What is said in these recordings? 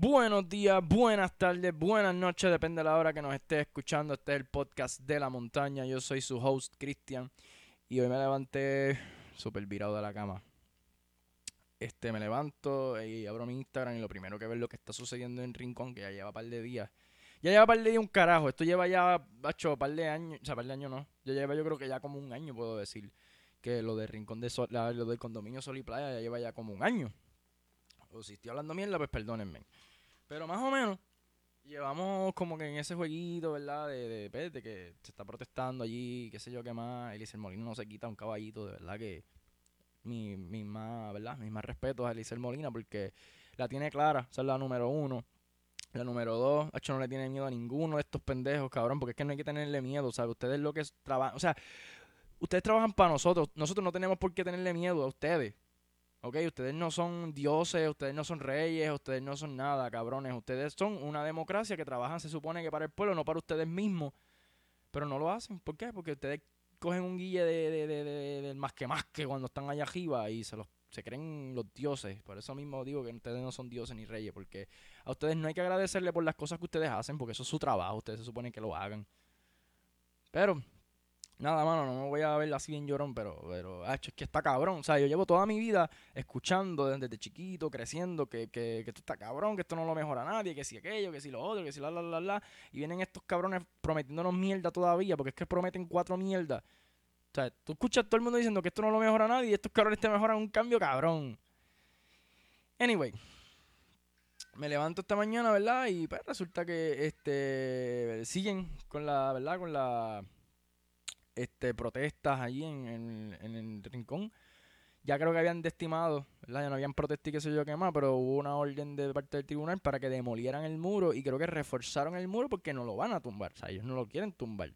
Buenos días, buenas tardes, buenas noches, depende de la hora que nos esté escuchando. Este es el podcast de la montaña. Yo soy su host, Cristian, y hoy me levanté súper virado de la cama. Este, me levanto y abro mi Instagram y lo primero que veo es lo que está sucediendo en Rincón, que ya lleva par de días. Ya lleva par de días un carajo. Esto lleva ya, bacho, par de años. O sea, par de años no. Ya lleva yo creo que ya como un año, puedo decir. Que lo de Rincón de Sol, lo del condominio Sol y Playa ya lleva ya como un año. O si estoy hablando mierda, pues perdónenme. Pero más o menos, llevamos como que en ese jueguito, ¿verdad? De, de, pues, de que se está protestando allí, qué sé yo qué más. Eliezer Molina no se quita un caballito, de verdad que mi, mi más, ¿verdad? Mis más respetos a Eliezer Molina porque la tiene clara, esa es la número uno. La número dos, hecho no le tiene miedo a ninguno de estos pendejos, cabrón, porque es que no hay que tenerle miedo, ¿sabes? Ustedes lo que trabajan, o sea, ustedes trabajan para nosotros, nosotros no tenemos por qué tenerle miedo a ustedes. Ok, ustedes no son dioses, ustedes no son reyes, ustedes no son nada, cabrones. Ustedes son una democracia que trabajan, se supone que para el pueblo, no para ustedes mismos. Pero no lo hacen. ¿Por qué? Porque ustedes cogen un guille de, de, de, de- del más que más que cuando están allá arriba y se los se creen los dioses. Por eso mismo digo que ustedes no son dioses ni reyes. Porque a ustedes no hay que agradecerle por las cosas que ustedes hacen, porque eso es su trabajo. Ustedes se supone que lo hagan. Pero, nada, mano, no me voy a ver así bien llorón, pero, pero, es que está cabrón. O sea, yo llevo toda mi vida escuchando desde, chiquito, creciendo, que, que, que esto está cabrón, que esto no lo mejora nadie, que si aquello, que si lo otro, que si la, la, la, la. Y vienen estos cabrones prometiéndonos mierda todavía, porque es que prometen cuatro mierdas. O sea, tú escuchas a todo el mundo diciendo que esto no lo mejora nadie y estos cabrones te mejoran un cambio cabrón. Anyway, me levanto esta mañana, ¿verdad? Y pues resulta que este siguen con la, ¿verdad? Con la este protestas allí en, el rincón. Ya creo que habían desestimado, ¿verdad? Ya no habían protestas y qué sé yo qué más, pero hubo una orden de parte del tribunal para que demolieran el muro y creo que reforzaron el muro porque no lo van a tumbar, o sea, ellos no lo quieren tumbar.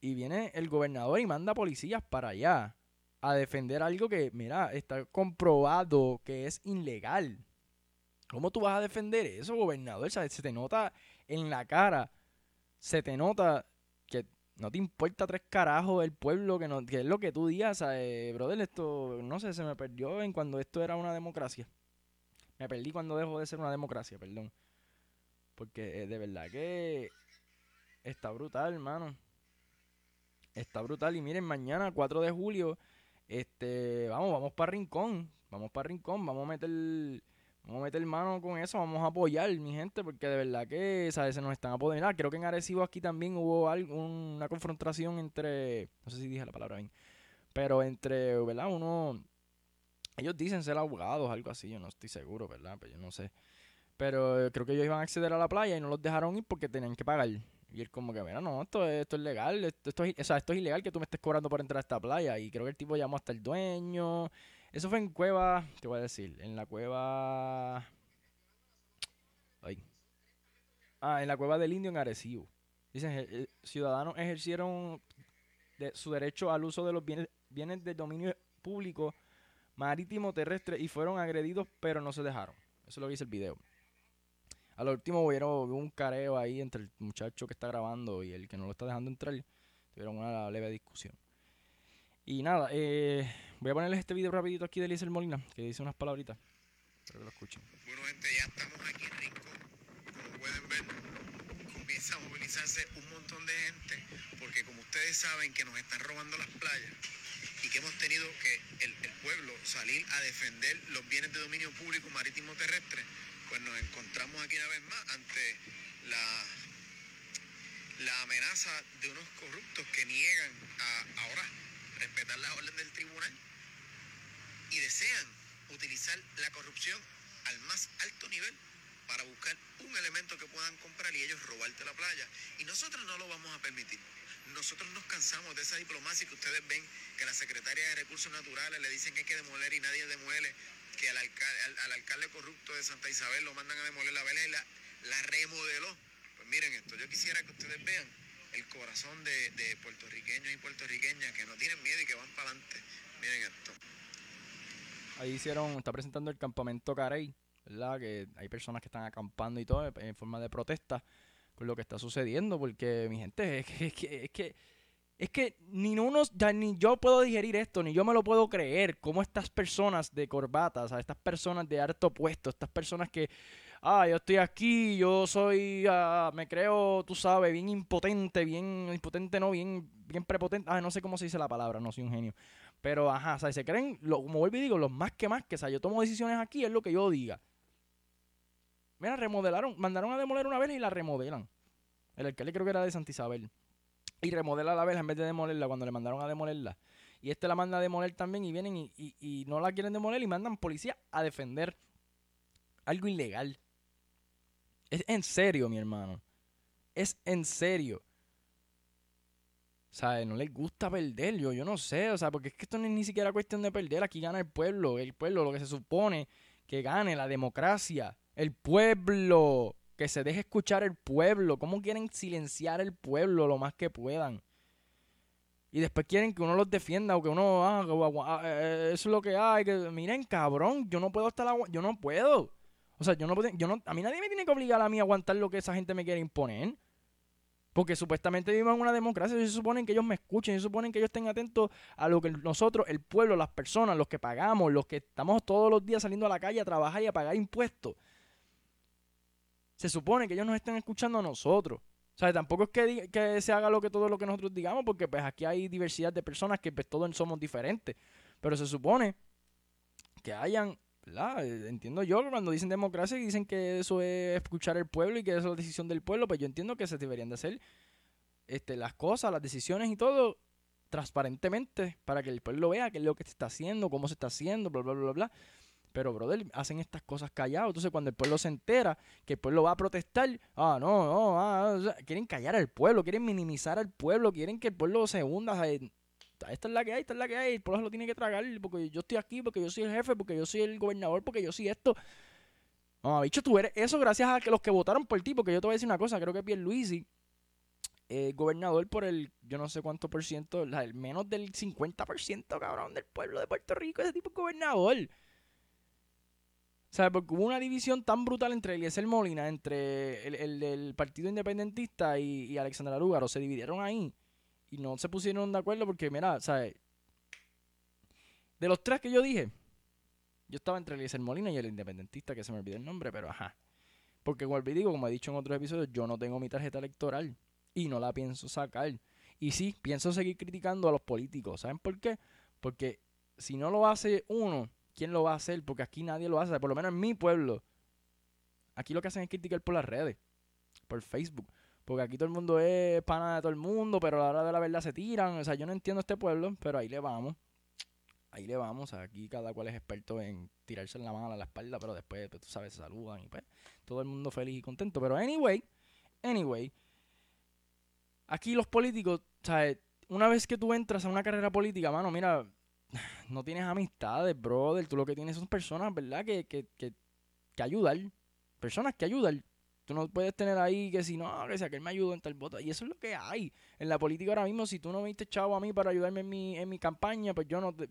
Y viene el gobernador y manda policías para allá a defender algo que, mira, está comprobado que es ilegal. ¿Cómo tú vas a defender eso, gobernador? O sea, se te nota en la cara, se te nota no te importa tres carajos el pueblo, que, no, que es lo que tú digas, brother, esto, no sé, se me perdió en cuando esto era una democracia. Me perdí cuando dejó de ser una democracia, perdón. Porque eh, de verdad que está brutal, hermano. Está brutal. Y miren, mañana, 4 de julio, este, vamos, vamos para Rincón. Vamos para Rincón, vamos a meter, vamos a meter mano con eso, vamos a apoyar, mi gente, porque de verdad que, ¿sabes? Se nos están apoderando. Creo que en Arecibo aquí también hubo algo, una confrontación entre, no sé si dije la palabra bien, pero entre, ¿verdad? Uno, ellos dicen ser abogados, algo así, yo no estoy seguro, ¿verdad? Pero yo no sé. Pero eh, creo que ellos iban a acceder a la playa y no los dejaron ir porque tenían que pagar. Y él como que, mira, no, esto, es- esto es legal, esto, esto es, o sea, esto es ilegal que tú me estés cobrando por entrar a esta playa. Y creo que el tipo llamó hasta el dueño. Eso fue en cueva, te voy a decir, en la cueva... Ay. Ah, en la cueva del Indio en Arecibo. Dicen, eh, eh, ciudadanos ejercieron su derecho al uso de los bienes, bienes del dominio público marítimo terrestre y fueron agredidos, pero no se dejaron. Eso es lo que dice el video. A lo último hubo un careo ahí entre el muchacho que está grabando y el que no lo está dejando entrar. Tuvieron una leve discusión. Y nada, eh, voy a ponerles este video rapidito aquí de Eliezer Molina, que dice unas palabritas. Espero que lo escuchen. Bueno, gente, ya estamos aquí en Rincón. Como pueden ver, comienza a movilizarse un montón de gente, porque como ustedes saben que nos están robando las playas y que hemos tenido que el, pueblo salir a defender los bienes de dominio público marítimo terrestre, pues nos encontramos aquí una vez más ante la, la amenaza de unos corruptos que niegan a ahora respetar la orden del tribunal y desean utilizar la corrupción al más alto nivel para buscar un elemento que puedan comprar y ellos robarte la playa. Y nosotros no lo vamos a permitir. Nosotros nos cansamos de esa diplomacia que ustedes ven que la secretaria de Recursos Naturales le dicen que hay que demoler y nadie demuele, que al, alca- al- al alcalde corrupto de Santa Isabel lo mandan a demoler la vela y la, la remodeló. Pues miren esto, yo quisiera que ustedes vean el corazón de, de puertorriqueños y puertorriqueñas que no tienen miedo y que van para adelante. Miren esto. Ahí hicieron, está presentando el campamento Carey, ¿verdad? Que hay personas que están acampando y todo en forma de protesta con lo que está sucediendo, porque mi gente, es que, es que, es que es que ni uno, ni yo puedo digerir esto, ni yo me lo puedo creer. Cómo estas personas de corbata, o sea, estas personas de harto puesto, estas personas que, ah, yo estoy aquí, yo soy, ah, me creo, tú sabes, bien impotente, bien impotente, no, bien, bien prepotente. Ah, no sé cómo se dice la palabra, no soy un genio. Pero, ajá, o sea, se creen, lo, como vuelvo y digo, los más que más que, o sea, yo tomo decisiones aquí, es lo que yo diga. Mira, remodelaron, mandaron a demoler una vez y la remodelan. El alcalde creo que era de Santa Isabel y remodela la vela en vez de demolerla cuando le mandaron a demolerla. Y este la manda a demoler también y vienen y, y, no la quieren demoler y mandan policía a defender algo ilegal. Es en serio, mi hermano. Es en serio. Sea, no les gusta perder, yo, yo no sé, o sea, porque es que esto no es ni siquiera cuestión de perder, aquí gana el pueblo, el pueblo, lo que se supone que gane, la democracia, el pueblo que se deje escuchar el pueblo, cómo quieren silenciar el pueblo lo más que puedan. Y después quieren que uno los defienda o que uno ah, ah eh, eso es lo que hay, que miren, cabrón, yo no puedo estar yo no puedo. O sea, yo no puedo, yo no a mí nadie me tiene que obligar a mí a aguantar lo que esa gente me quiere imponer. Porque supuestamente vivimos en una democracia se suponen que ellos me escuchen, se suponen que ellos estén atentos a lo que nosotros, el pueblo, las personas, los que pagamos, los que estamos todos los días saliendo a la calle a trabajar y a pagar impuestos se supone que ellos nos están escuchando a nosotros. O sea, tampoco es que, que, se haga lo que todo lo que nosotros digamos, porque pues aquí hay diversidad de personas que pues todos somos diferentes. Pero se supone que hayan, ¿verdad? Entiendo yo cuando dicen democracia y dicen que eso es escuchar al pueblo y que eso es la decisión del pueblo, pues yo entiendo que se deberían de hacer este, las cosas, las decisiones y todo transparentemente para que el pueblo vea qué es lo que se está haciendo, cómo se está haciendo, bla, bla, bla, bla. Pero, brother, hacen estas cosas callados. Entonces, cuando el pueblo se entera que el pueblo va a protestar, ah, no, no, ah, quieren callar al pueblo, quieren minimizar al pueblo, quieren que el pueblo se hunda. Esta es la que hay, esta es la que hay, el pueblo lo tiene que tragar porque yo estoy aquí, porque yo soy el jefe, porque yo soy el gobernador, porque yo soy esto. No, bicho, tú eres eso gracias a que los que votaron por ti, porque yo te voy a decir una cosa, creo que Pierluisi, eh, gobernador por el, yo no sé cuánto por ciento, el menos del 50%, cabrón, del pueblo de Puerto Rico, ese tipo de gobernador. ¿Sabes? Porque hubo una división tan brutal entre Eliezer Molina, entre el, el, Partido Independentista y, y Alexandra Lúgaro. Se dividieron ahí y no se pusieron de acuerdo porque, mira, ¿sabes? De los tres que yo dije, yo estaba entre Eliezer Molina y el Independentista, que se me olvidó el nombre, pero ajá. Porque, como digo, como he dicho en otros episodios, yo no tengo mi tarjeta electoral y no la pienso sacar. Y sí, pienso seguir criticando a los políticos. ¿Saben por qué? Porque si no lo hace uno, ¿quién lo va a hacer? Porque aquí nadie lo hace, por lo menos en mi pueblo. Aquí lo que hacen es criticar por las redes, por Facebook. Porque aquí todo el mundo es pana de todo el mundo, pero a la hora de la verdad se tiran. O sea, yo no entiendo este pueblo, pero ahí le vamos. Ahí le vamos. Aquí cada cual es experto en tirarse en la mano a la espalda, pero después, pues, tú sabes, se saludan y pues todo el mundo feliz y contento. Pero anyway, anyway, aquí los políticos, sea, una vez que tú entras a una carrera política, mano, mira, no tienes amistades, brother. Tú lo que tienes son personas, ¿verdad? Que, que, que, que ayudan. Personas que ayudan. Tú no puedes tener ahí que si no, que sea que él me ayudó en tal voto. Y eso es lo que hay en la política ahora mismo. Si tú no me diste chavo a mí para ayudarme en mi, en mi campaña, pues yo no. Te,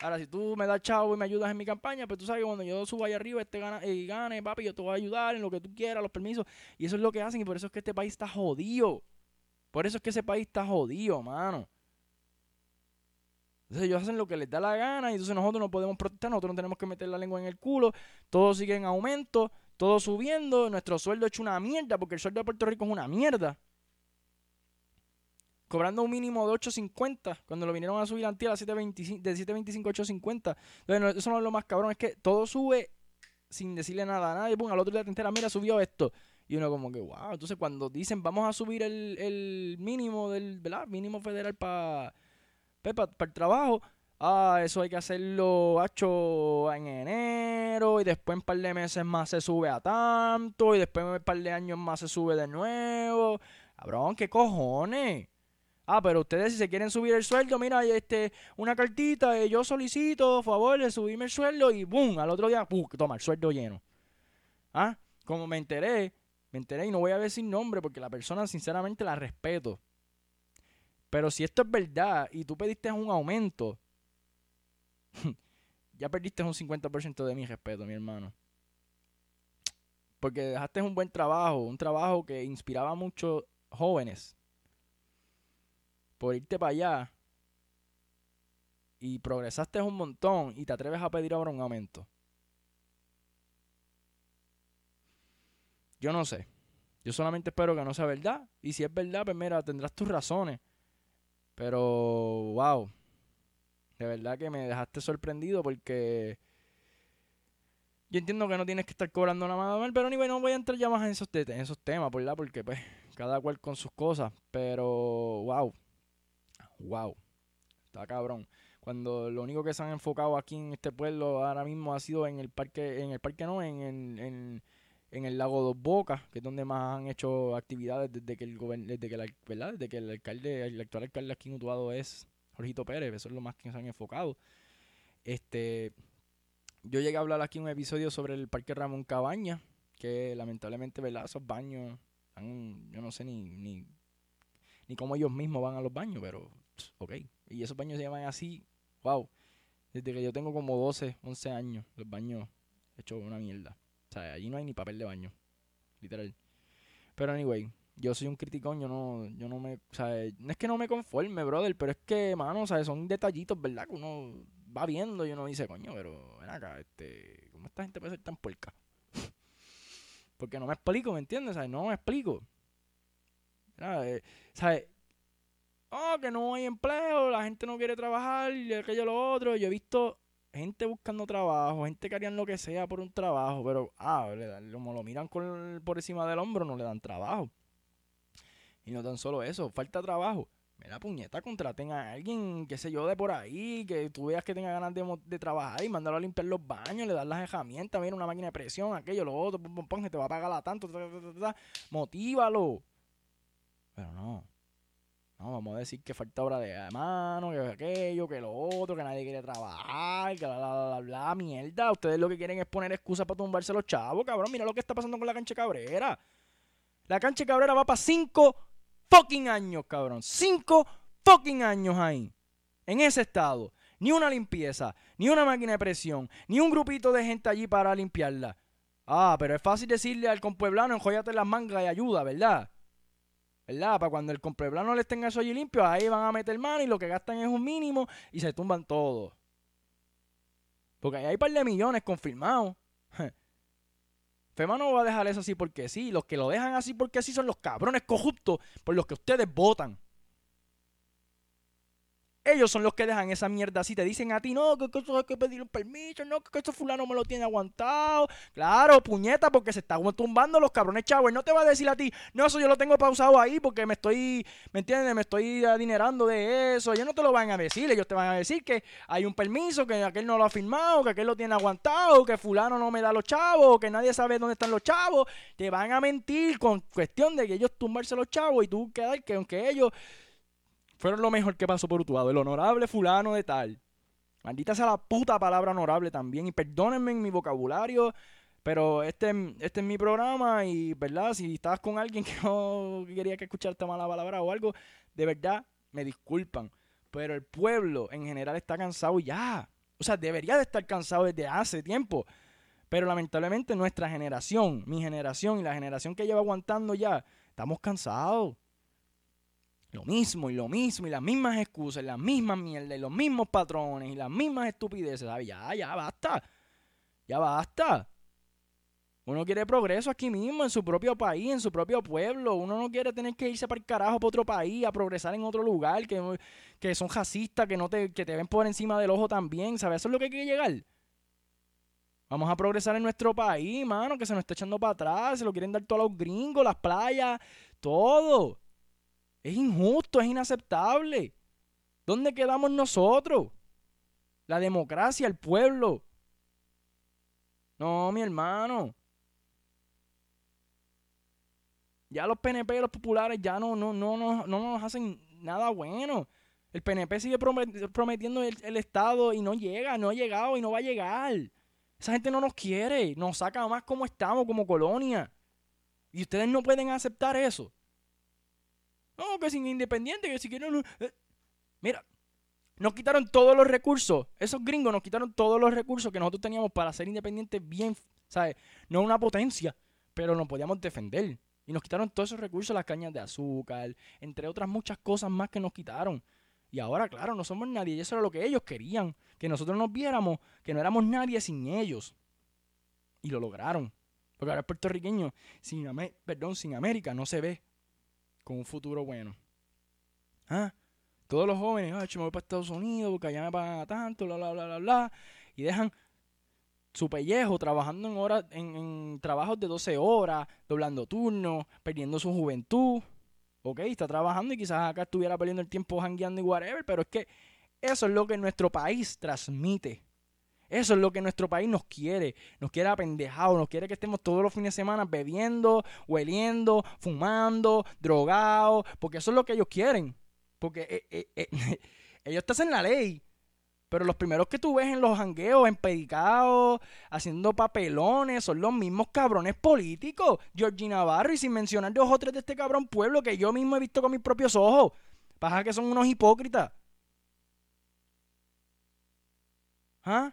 Ahora, si tú me das chavo y me ayudas en mi campaña, pues tú sabes que cuando yo suba ahí arriba, este gana, y gane, papi, yo te voy a ayudar en lo que tú quieras, los permisos. Y eso es lo que hacen. Y por eso es que este país está jodido. Por eso es que ese país está jodido, mano. Entonces ellos hacen lo que les da la gana y entonces nosotros no podemos protestar, nosotros no tenemos que meter la lengua en el culo, todo sigue en aumento, todo subiendo, nuestro sueldo hecho una mierda porque el sueldo de Puerto Rico es una mierda. Cobrando un mínimo de 8.50 cuando lo vinieron a subir a 7.25, de 7.25 a 8.50. Entonces eso no es lo más cabrón, es que todo sube sin decirle nada a nadie, pum, al otro día te enteras, mira, subió esto. Y uno como que, wow, entonces cuando dicen vamos a subir el, el mínimo del, ¿verdad? Mínimo federal para para el trabajo. Ah, eso hay que hacerlo, hacho, en enero. Y después en un par de meses más se sube a tanto. Y después en un par de años más se sube de nuevo. Cabrón, ¿qué cojones? Ah, pero ustedes si se quieren subir el sueldo, mira, este, una cartita, eh, yo solicito, favor, de subirme el sueldo y ¡boom! Al otro día, ¡pum! Toma, el sueldo lleno. Ah, como me enteré, me enteré y no voy a decir nombre porque la persona sinceramente la respeto. Pero si esto es verdad y tú pediste un aumento, ya perdiste un 50% de mi respeto, mi hermano. Porque dejaste un buen trabajo, un trabajo que inspiraba a muchos jóvenes. por irte para allá y progresaste un montón y te atreves a pedir ahora un aumento. Yo no sé. Yo solamente espero que no sea verdad. Y si es verdad, pues mira, tendrás tus razones. Pero, wow. De verdad que me dejaste sorprendido porque yo entiendo que no tienes que estar cobrando nada más mal, pero anyway, no voy a entrar ya más en esos, en esos temas, ¿verdad? Porque pues cada cual con sus cosas. Pero, wow. Wow. Está cabrón. Cuando lo único que se han enfocado aquí en este pueblo ahora mismo ha sido en el parque, en el parque no, en, en en el lago Dos Bocas, que es donde más han hecho actividades desde que el desde que la, ¿verdad? Desde que el alcalde, el actual alcalde aquí en Utuado es Jorgito Pérez, eso es lo más que se han enfocado. Este yo llegué a hablar aquí un episodio sobre el Parque Ramón Cabaña, que lamentablemente, ¿verdad? Esos baños, yo no sé ni, ni, ni cómo ellos mismos van a los baños, pero ok. Y esos baños se llaman así, wow. Desde que yo tengo como 12, 11 años, los baños hechos una mierda. O sea, allí no hay ni papel de baño. Literal. Pero anyway, yo soy un criticón, yo no, yo no me, sea, no es que no me conforme, brother, pero es que, mano, sea, son detallitos, ¿verdad? Que uno va viendo y uno dice, coño, pero ven acá, este, ¿cómo esta gente puede ser tan puerca? Porque no me explico, ¿me entiendes? ¿Sabes? No me explico. Eh, ¿Sabes? Oh, que no hay empleo, la gente no quiere trabajar, y aquello lo otro. Yo he visto gente buscando trabajo, gente que harían lo que sea por un trabajo, pero, ah, como lo miran por encima del hombro, no le dan trabajo. Y no tan solo eso, falta trabajo. Mira, puñeta, contraten a alguien, qué sé yo, de por ahí, que tú veas que tenga ganas de, trabajar y mandarlo a limpiar los baños, le das las herramientas, mira, una máquina de presión, aquello, lo otro, pum, pum, pum, que te va a pagar la tanto, motívalo. Pero no. No, vamos a decir que falta obra de mano, que aquello, que lo otro, que nadie quiere trabajar, que la, la, la, bla, mierda. Ustedes lo que quieren es poner excusas para tumbarse los chavos, cabrón. Mira lo que está pasando con la cancha cabrera. La cancha cabrera va para cinco fucking años, cabrón. Cinco fucking años ahí. En ese estado. Ni una limpieza, ni una máquina de presión, ni un grupito de gente allí para limpiarla. Ah, pero es fácil decirle al compueblano, enjoyate las mangas y ayuda, ¿verdad? ¿verdad? Para cuando el no les tenga eso allí limpio, ahí van a meter mano y lo que gastan es un mínimo y se tumban todos. Porque ahí hay un par de millones confirmados. FEMA no va a dejar eso así porque sí. Los que lo dejan así porque sí son los cabrones corruptos por los que ustedes votan. Ellos son los que dejan esa mierda así. Te dicen a ti, no, que, eso hay que pedir un permiso, no, que, eso fulano me lo tiene aguantado. Claro, puñeta, porque se está tumbando los cabrones chavos. no te va a decir a ti, no, eso yo lo tengo pausado ahí porque me estoy, ¿me entiendes? Me estoy adinerando de eso. Ellos no te lo van a decir. Ellos te van a decir que hay un permiso, que aquel no lo ha firmado, que aquel lo tiene aguantado, que fulano no me da los chavos, que nadie sabe dónde están los chavos. Te van a mentir con cuestión de que ellos tumbarse los chavos y tú quedar que aunque ellos fueron lo mejor que pasó por Utuado. El honorable fulano de tal. Maldita sea la puta palabra honorable también. Y perdónenme en mi vocabulario. Pero este, este es mi programa y, ¿verdad? Si estabas con alguien que no quería que escucharte mala palabra o algo, de verdad, me disculpan. Pero el pueblo en general está cansado ya. O sea, debería de estar cansado desde hace tiempo. Pero lamentablemente nuestra generación, mi generación y la generación que lleva aguantando ya, estamos cansados. Lo mismo y lo mismo y las mismas excusas, las mismas mierdas y los mismos patrones y las mismas estupideces. Ya, ya basta. Ya basta. Uno quiere progreso aquí mismo, en su propio país, en su propio pueblo. Uno no quiere tener que irse para el carajo para otro país, a progresar en otro lugar, que, que son jacistas, que, no te, que te ven por encima del ojo también. ¿Sabes? Eso es lo que hay que llegar. Vamos a progresar en nuestro país, mano, que se nos está echando para atrás. Se lo quieren dar todos los gringos, las playas, todo. Es injusto, es inaceptable. ¿Dónde quedamos nosotros? La democracia, el pueblo. No, mi hermano. Ya los PNP, los populares, ya no, no, no, no, no nos hacen nada bueno. El PNP sigue prometiendo el, el, Estado y no llega, no ha llegado y no va a llegar. Esa gente no nos quiere, nos saca más como estamos, como colonia. Y ustedes no pueden aceptar eso. No, que sin independiente, que si quieren... Eh, mira, nos quitaron todos los recursos. Esos gringos nos quitaron todos los recursos que nosotros teníamos para ser independientes bien, ¿sabes? No una potencia, pero nos podíamos defender. Y nos quitaron todos esos recursos, las cañas de azúcar, entre otras muchas cosas más que nos quitaron. Y ahora, claro, no somos nadie. Y eso era lo que ellos querían. Que nosotros nos viéramos, que no éramos nadie sin ellos. Y lo lograron. Porque ahora el puertorriqueño, sin, perdón, sin América, no se ve con un futuro bueno. ¿Ah? Todos los jóvenes, ah, me voy para Estados Unidos porque allá me pagan tanto, bla, bla, bla, bla, bla. Y dejan su pellejo trabajando en horas, en, trabajos de 12 horas, doblando turnos, perdiendo su juventud. Ok, está trabajando y quizás acá estuviera perdiendo el tiempo jangueando y whatever, pero es que eso es lo que nuestro país transmite. Eso es lo que nuestro país nos quiere. Nos quiere apendejado, nos quiere que estemos todos los fines de semana bebiendo, hueliendo, fumando, drogados, porque eso es lo que ellos quieren. Porque eh, eh, eh, ellos te hacen la ley. Pero los primeros que tú ves en los jangueos, empedicados, haciendo papelones, son los mismos cabrones políticos. Georgina Navarro, y sin mencionar dos o tres de este cabrón pueblo que yo mismo he visto con mis propios ojos. Pasa que son unos hipócritas. ¿Ah?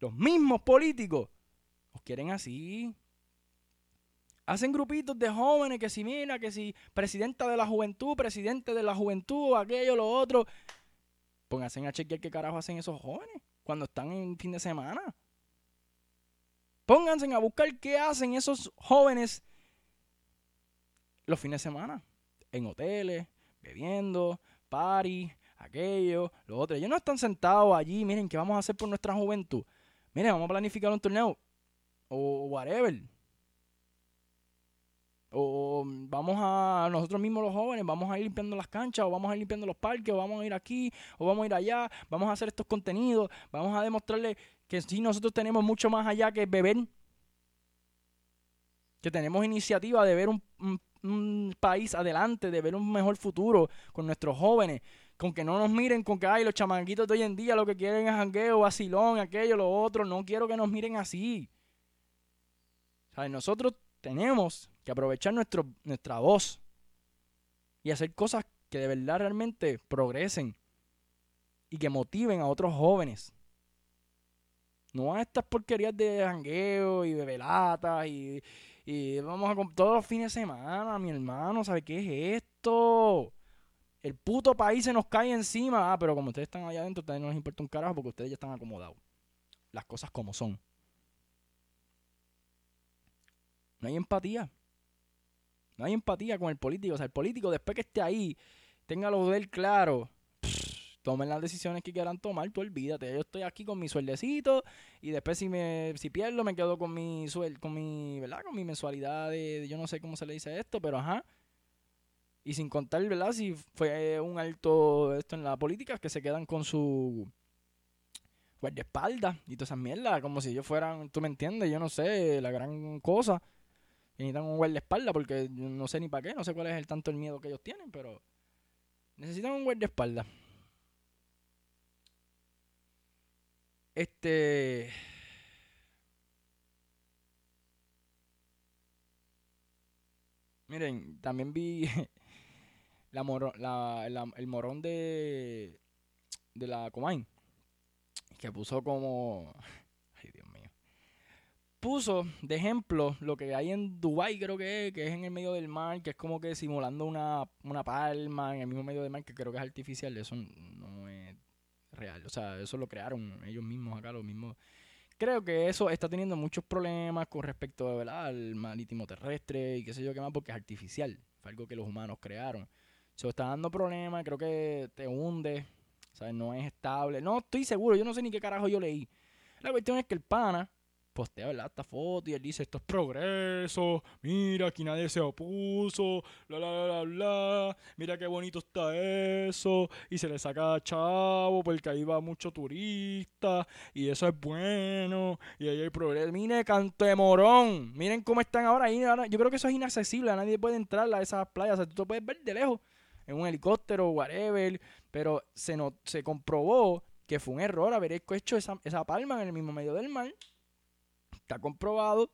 Los mismos políticos los quieren así. Hacen grupitos de jóvenes que si mira, que si presidenta de la juventud, presidente de la juventud, aquello, lo otro. Pónganse a chequear qué carajo hacen esos jóvenes cuando están en fin de semana. Pónganse a buscar qué hacen esos jóvenes los fines de semana. En hoteles, bebiendo, party, aquello, lo otro. Ellos no están sentados allí, miren, ¿qué vamos a hacer por nuestra juventud? Miren, vamos a planificar un torneo. O whatever. O vamos a nosotros mismos los jóvenes, vamos a ir limpiando las canchas, o vamos a ir limpiando los parques, o vamos a ir aquí, o vamos a ir allá, vamos a hacer estos contenidos, vamos a demostrarle que sí nosotros tenemos mucho más allá que beber, que tenemos iniciativa de ver un, país adelante, de ver un mejor futuro con nuestros jóvenes, con que no nos miren con que hay los chamanguitos de hoy en día lo que quieren es jangueo, vacilón, aquello, lo otro, no quiero que nos miren así. ¿Sabes? Nosotros tenemos que aprovechar nuestro, nuestra voz y hacer cosas que de verdad realmente progresen y que motiven a otros jóvenes. No a estas porquerías de jangueo y de velatas y, y vamos a todos los fines de semana, mi hermano, ¿sabe qué es esto? El puto país se nos cae encima. Ah, pero como ustedes están allá adentro, ustedes no les importa un carajo porque ustedes ya están acomodados. Las cosas como son. No hay empatía. No hay empatía con el político. O sea, el político, después que esté ahí, tenga lo de él claro, tomen las decisiones que quieran tomar, tú olvídate. Yo estoy aquí con mi sueldecito y después si me si pierdo me quedo con mi suel, con mi, ¿verdad? Con mi mensualidad de, yo no sé cómo se le dice esto, pero ajá. Y sin contar, ¿verdad? Si fue un alto esto en la política, que se quedan con su guardaespaldas y todas esas mierdas, como si ellos fueran, tú me entiendes, yo no sé, la gran cosa necesitan un guardaespaldas porque no sé ni para qué, no sé cuál es el tanto el miedo que ellos tienen, pero necesitan un guardaespaldas. Este. Miren, también vi la, la el morón de, de la Comain que puso como puso de ejemplo lo que hay en Dubai creo que es, que es en el medio del mar, que es como que simulando una, una palma en el mismo medio del mar, que creo que es artificial, eso no es real, o sea, eso lo crearon ellos mismos acá, los mismos. Creo que eso está teniendo muchos problemas con respecto al marítimo terrestre y qué sé yo qué más, porque es artificial, fue algo que los humanos crearon. Eso está dando problemas, creo que te hunde, ¿sabes? No es estable. No estoy seguro, yo no sé ni qué carajo yo leí. La cuestión es que el pana postea, ¿verdad? Esta foto y él dice, esto es progreso, mira, aquí nadie se opuso, bla, bla, bla, bla, mira qué bonito está eso, y se le saca chavo porque ahí va mucho turista, y eso es bueno, y ahí hay progreso. Mire, cantemorón, miren cómo están ahora ahí, yo creo que eso es inaccesible, nadie puede entrar a esas playas, o sea, tú te puedes ver de lejos, en un helicóptero, whatever, pero se, no, se comprobó que fue un error haber hecho esa, esa palma en el mismo medio del mar. Está comprobado.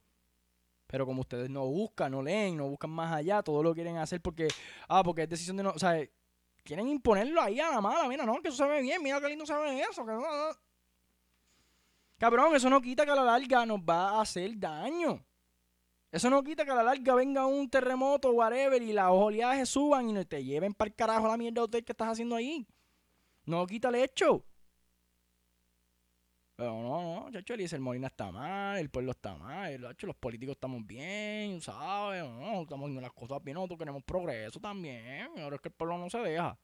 Pero como ustedes no buscan, no leen, no buscan más allá, todo lo quieren hacer porque, ah, porque es decisión de no, o sea, quieren imponerlo ahí a la mala, mira, no, que eso se ve bien, mira qué lindo se ve eso, Cabrón, eso no quita que a la larga nos va a hacer daño. Eso no quita que a la larga venga un terremoto, whatever, y las oleajes suban y te lleven para el carajo la mierda de hotel que estás haciendo ahí. No quita el hecho. Pero no, no, chacho, el Molina está mal, el pueblo está mal, los políticos estamos bien, ¿sabes? No, estamos haciendo las cosas bien, nosotros queremos progreso también. Ahora es que el pueblo no se deja.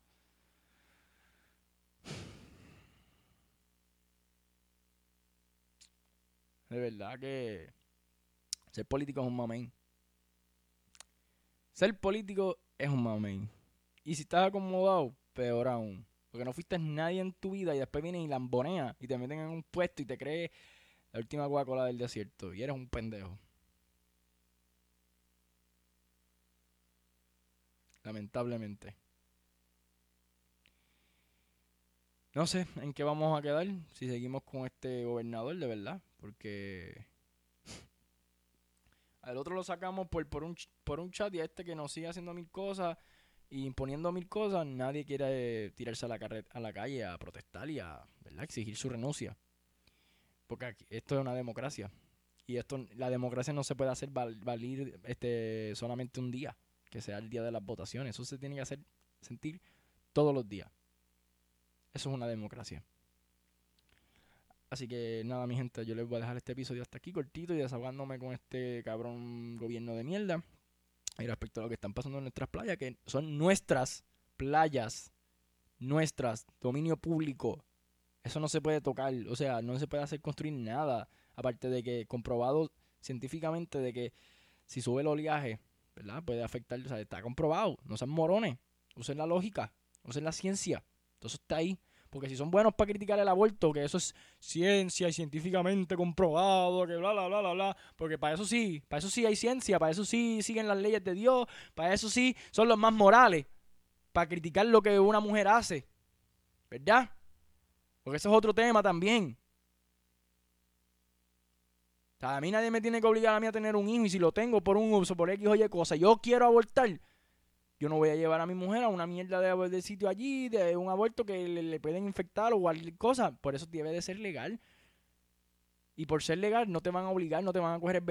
De verdad que ser político es un mamén. Ser político es un mamén. Y si estás acomodado, peor aún. Porque no fuiste nadie en tu vida y después vienen y lamboneas y te meten en un puesto y te crees la última Coca-Cola del desierto. Y eres un pendejo. Lamentablemente. No sé en qué vamos a quedar si seguimos con este gobernador, de verdad. Porque al otro lo sacamos por, un, chat y a este que nos sigue haciendo mil cosas y imponiendo mil cosas, nadie quiere tirarse a la, a calle a protestar y a exigir su renuncia. Porque esto es una democracia. Y esto, la democracia no se puede hacer valer este, solamente un día, que sea el día de las votaciones. Eso se tiene que hacer sentir todos los días. Eso es una democracia. Así que nada, mi gente, yo les voy a dejar este episodio hasta aquí cortito y desahogándome con este cabrón gobierno de mierda. Y respecto a lo que están pasando en nuestras playas, que son nuestras playas, nuestras, dominio público. Eso no se puede tocar, o sea, no se puede hacer construir nada. Aparte de que comprobado científicamente de que si sube el oleaje, ¿verdad? Puede afectar, o sea, está comprobado. No sean morones, usen la lógica, usen la ciencia. Eso está ahí. Porque si son buenos para criticar el aborto, que eso es ciencia y científicamente comprobado, que bla, bla, bla, bla, bla. Porque para eso sí, para eso sí hay ciencia, para eso sí siguen las leyes de Dios, para eso sí son los más morales. Para criticar lo que una mujer hace. ¿Verdad? Porque eso es otro tema también. a mí nadie me tiene que obligar a mí a tener un hijo y si lo tengo por un uso, por X o Y cosa, yo quiero abortar, yo no voy a llevar a mi mujer a una mierda de, sitio allí, de un aborto que le, pueden infectar o cualquier cosa. Por eso debe de ser legal. Y por ser legal no te van a obligar, no te van a coger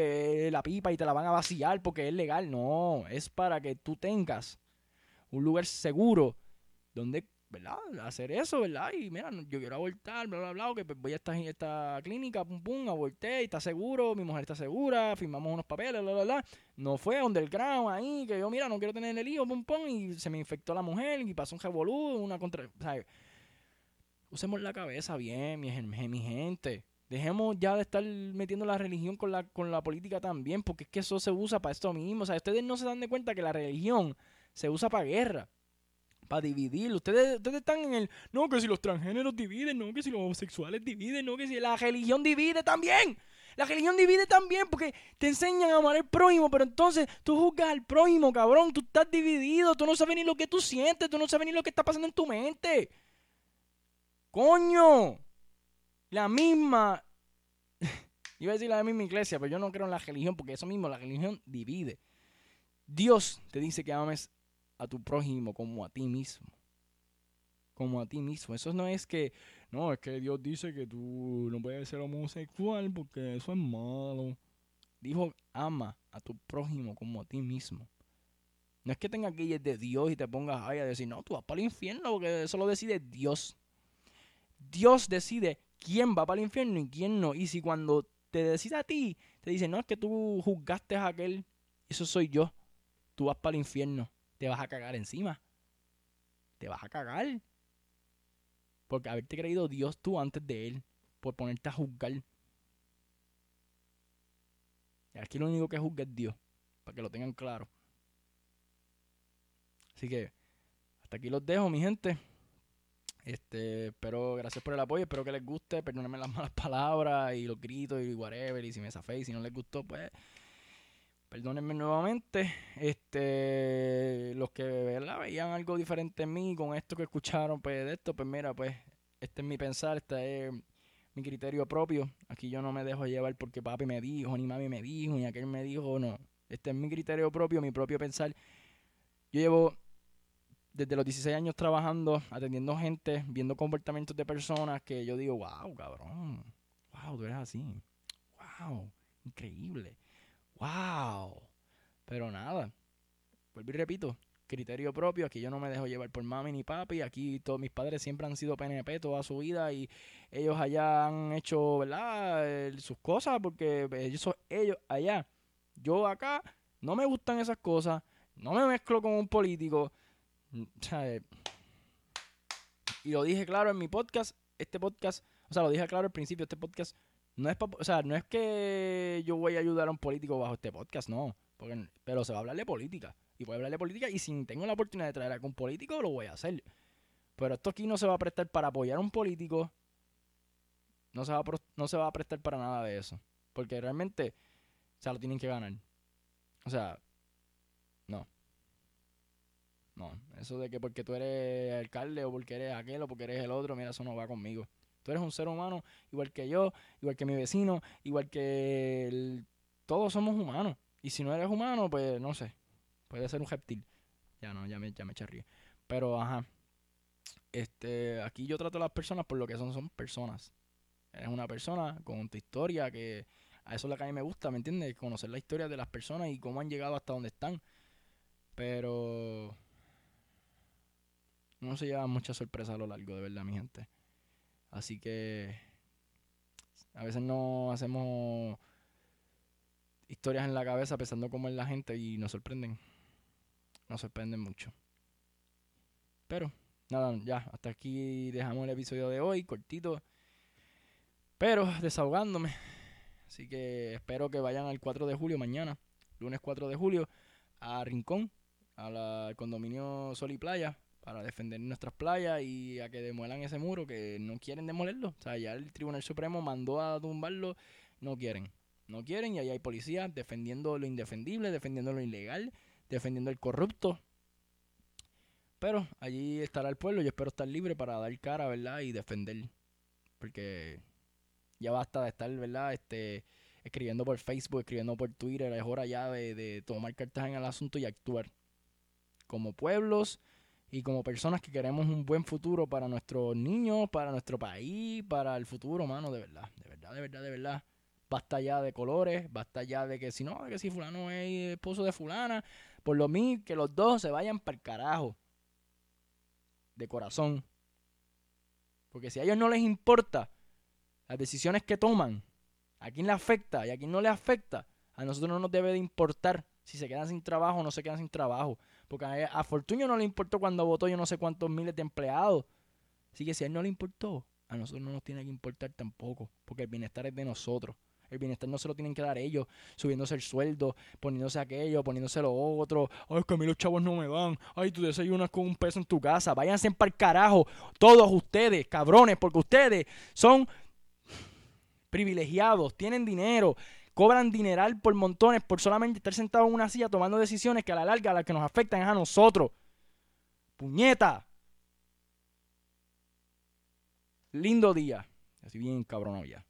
la pipa y te la van a vaciar porque es legal. No, es para que tú tengas un lugar seguro donde ¿verdad? Hacer eso, ¿verdad? Y mira, yo quiero abortar, bla, bla, bla, que pues voy a esta, esta clínica, pum, pum, aborté, y está seguro, mi mujer está segura, firmamos unos papeles, bla, bla, bla. No fue underground ahí, que yo, mira, no quiero tener el hijo, pum, pum, y se me infectó la mujer, y pasó un revolú, una contra... ¿sabes? Usemos la cabeza bien, mi, mi gente. Dejemos ya de estar metiendo la religión con la, con la política también, porque es que eso se usa para esto mismo. O sea, ustedes no se dan de cuenta que la religión se usa para guerra para dividir. Ustedes, ustedes están en el, no, que si los transgéneros dividen, no, que si los homosexuales dividen, no, que si la religión divide también. La religión divide también porque te enseñan a amar al prójimo, pero entonces tú juzgas al prójimo, cabrón. Tú estás dividido, tú no sabes ni lo que tú sientes, tú no sabes ni lo que está pasando en tu mente. Coño, la misma, iba a decir la misma iglesia, pero yo no creo en la religión porque eso mismo, la religión divide. Dios te dice que ames a tu prójimo como a ti mismo. Como a ti mismo. Eso no es que, no, es que Dios dice que tú no puedes ser homosexual porque eso es malo. Dijo, ama a tu prójimo como a ti mismo. No es que tengas ir de Dios y te pongas ahí a decir, no, tú vas para el infierno porque eso lo decide Dios. Dios decide quién va para el infierno y quién no. Y si cuando te decide a ti, te dice, no, es que tú juzgaste a aquel, eso soy yo, tú vas para el infierno te vas a cagar encima. Te vas a cagar. Porque haberte creído Dios tú antes de Él. Por ponerte a juzgar. Y aquí lo único que juzga es Dios. Para que lo tengan claro. Así que hasta aquí los dejo, mi gente. Este, espero, gracias por el apoyo, espero que les guste, perdónenme las malas palabras y los gritos y whatever, y si me zafé y si no les gustó, pues Perdónenme nuevamente. Este, los que veían algo diferente en mí con esto que escucharon, pues de esto, pues mira, pues este es mi pensar, este es mi criterio propio. Aquí yo no me dejo llevar porque papi me dijo, ni mami me dijo, ni aquel me dijo, no. Este es mi criterio propio, mi propio pensar. Yo llevo desde los 16 años trabajando, atendiendo gente, viendo comportamientos de personas que yo digo, wow, cabrón, wow, tú eres así, wow, increíble wow. Pero nada, vuelvo y repito, criterio propio, aquí yo no me dejo llevar por mami ni papi, aquí todos mis padres siempre han sido PNP toda su vida y ellos allá han hecho, ¿verdad? sus cosas porque ellos, ellos allá, yo acá no me gustan esas cosas, no me mezclo con un político, y lo dije claro en mi podcast, este podcast, o sea, lo dije claro al principio, este podcast no es, o sea, no es que yo voy a ayudar a un político bajo este podcast, no, porque, pero se va a hablar de política. Y voy a hablar de política y si tengo la oportunidad de traer a algún político, lo voy a hacer. Pero esto aquí no se va a prestar para apoyar a un político. No se va a, no se va a prestar para nada de eso. Porque realmente, o sea, lo tienen que ganar. O sea, no. No, eso de que porque tú eres alcalde o porque eres aquel o porque eres el otro, mira, eso no va conmigo. Tú eres un ser humano igual que yo, igual que mi vecino, igual que todos somos humanos. Y si no eres humano, pues no sé, Puede ser un reptil. Ya no, ya me, ya me Pero, ajá. Este, aquí yo trato a las personas por lo que son, son personas. Eres una persona con tu historia que a eso es lo que a mí me gusta, ¿me entiendes? Conocer la historia de las personas y cómo han llegado hasta donde están. Pero no se lleva mucha sorpresa a lo largo, de verdad, mi gente. Así que a veces no hacemos historias en la cabeza pensando cómo es la gente y nos sorprenden nos sorprende mucho. Pero, nada, ya, hasta aquí dejamos el episodio de hoy, cortito. Pero desahogándome. Así que espero que vayan al 4 de julio mañana, lunes 4 de julio, a Rincón, al condominio Sol y Playa, para defender nuestras playas y a que demuelan ese muro, que no quieren demolerlo. O sea, ya el Tribunal Supremo mandó a tumbarlo, no quieren. No quieren y ahí hay policías defendiendo lo indefendible, defendiendo lo ilegal defendiendo al corrupto. Pero allí estará el pueblo. Yo espero estar libre para dar cara, ¿verdad? Y defender. Porque ya basta de estar, ¿verdad? Este, escribiendo por Facebook, escribiendo por Twitter. Es hora ya de, de tomar cartas en el asunto y actuar. Como pueblos y como personas que queremos un buen futuro para nuestros niños, para nuestro país, para el futuro, mano, de verdad, de verdad, de verdad, de verdad. Basta ya de colores, basta ya de que si no, que si fulano es esposo de fulana, por lo mismo que los dos se vayan para el carajo. De corazón. Porque si a ellos no les importa las decisiones que toman, a quién le afecta y a quién no le afecta, a nosotros no nos debe de importar si se quedan sin trabajo o no se quedan sin trabajo. Porque a, a Fortunio no le importó cuando votó yo no sé cuántos miles de empleados. Así que si a él no le importó, a nosotros no nos tiene que importar tampoco. Porque el bienestar es de nosotros. El bienestar no se lo tienen que dar ellos, subiéndose el sueldo, poniéndose aquello, poniéndose lo otro. Ay, es que a mí los chavos no me dan. Ay, tú desayunas con un peso en tu casa. Váyanse para el carajo. Todos ustedes, cabrones, porque ustedes son privilegiados, tienen dinero, cobran dineral por montones por solamente estar sentados en una silla tomando decisiones que a la larga las que nos afectan es a nosotros. Puñeta. Lindo día. Así bien cabrón ya.